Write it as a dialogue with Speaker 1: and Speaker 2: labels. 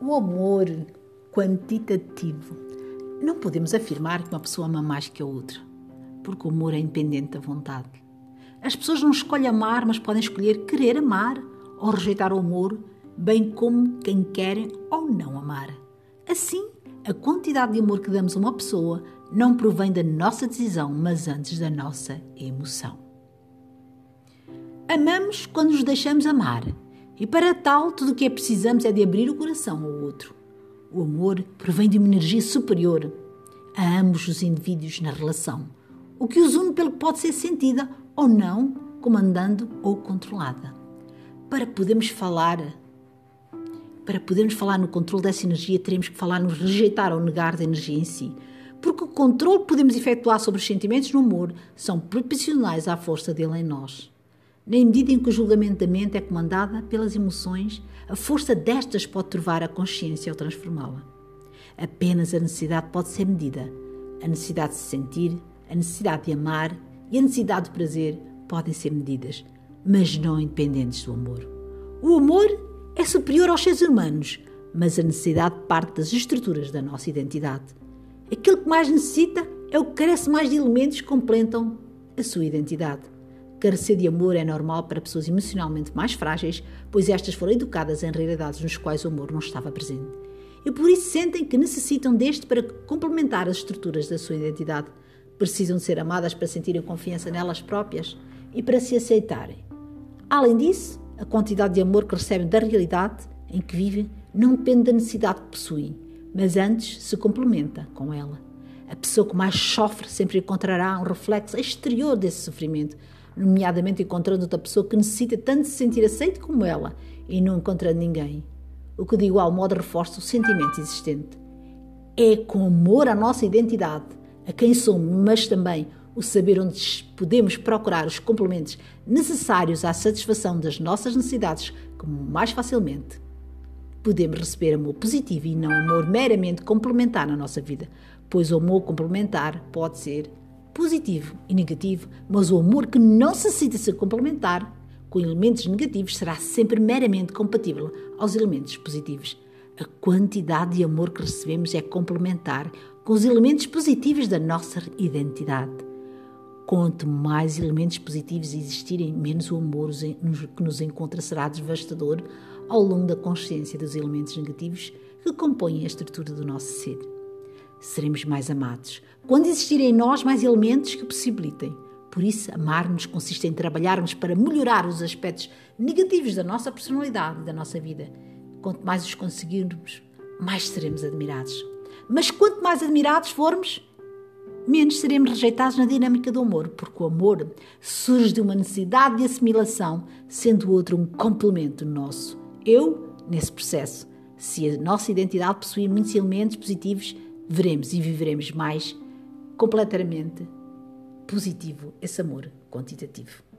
Speaker 1: O amor quantitativo. Não podemos afirmar que uma pessoa ama mais que a outra, porque o amor é independente da vontade. As pessoas não escolhem amar, mas podem escolher querer amar ou rejeitar o amor, bem como quem querem ou não amar. Assim, a quantidade de amor que damos a uma pessoa não provém da nossa decisão, mas antes da nossa emoção. Amamos quando nos deixamos amar, e para tal, tudo o que é precisamos é de abrir o coração ao outro. O amor provém de uma energia superior a ambos os indivíduos na relação, o que os une pelo que pode ser sentida ou não, comandando ou controlada. Para podermos falar para podermos falar no controle dessa energia, teremos que falar no rejeitar ou negar da energia em si. Porque o controle que podemos efetuar sobre os sentimentos no amor são proporcionais à força dele em nós. Na medida em que o julgamento da mente é comandada pelas emoções, a força destas pode turvar a consciência ou transformá-la. Apenas a necessidade pode ser medida. A necessidade de se sentir, a necessidade de amar e a necessidade de prazer podem ser medidas, mas não independentes do amor. O amor é superior aos seres humanos, mas a necessidade parte das estruturas da nossa identidade. Aquilo que mais necessita é o que carece mais de elementos que completam a sua identidade. Carecer de amor é normal para pessoas emocionalmente mais frágeis, pois estas foram educadas em realidades nos quais o amor não estava presente. E por isso sentem que necessitam deste para complementar as estruturas da sua identidade. Precisam de ser amadas para sentirem confiança nelas próprias e para se aceitarem. Além disso, a quantidade de amor que recebem da realidade em que vivem não depende da necessidade que possuem, mas antes se complementa com ela. A pessoa que mais sofre sempre encontrará um reflexo exterior desse sofrimento, nomeadamente encontrando outra pessoa que necessita tanto se sentir aceito como ela e não encontrando ninguém. O que de igual modo reforça o sentimento existente. É com amor à nossa identidade, a quem somos, mas também o saber onde podemos procurar os complementos necessários à satisfação das nossas necessidades como mais facilmente. Podemos receber amor positivo e não amor meramente complementar na nossa vida, pois o amor complementar pode ser positivo e negativo, mas o amor que não necessita ser complementar com elementos negativos será sempre meramente compatível aos elementos positivos. A quantidade de amor que recebemos é complementar com os elementos positivos da nossa identidade. Quanto mais elementos positivos existirem, menos o amor que nos encontra será devastador ao longo da consciência dos elementos negativos que compõem a estrutura do nosso ser. Seremos mais amados quando existirem em nós mais elementos que possibilitem. Por isso, amar-nos consiste em trabalharmos para melhorar os aspectos negativos da nossa personalidade e da nossa vida. Quanto mais os conseguirmos, mais seremos admirados. Mas quanto mais admirados formos, menos seremos rejeitados na dinâmica do amor, porque o amor surge de uma necessidade de assimilação, sendo o outro um complemento nosso. Eu, nesse processo, se a nossa identidade possuir muitos elementos positivos, veremos e viveremos mais completamente positivo esse amor quantitativo.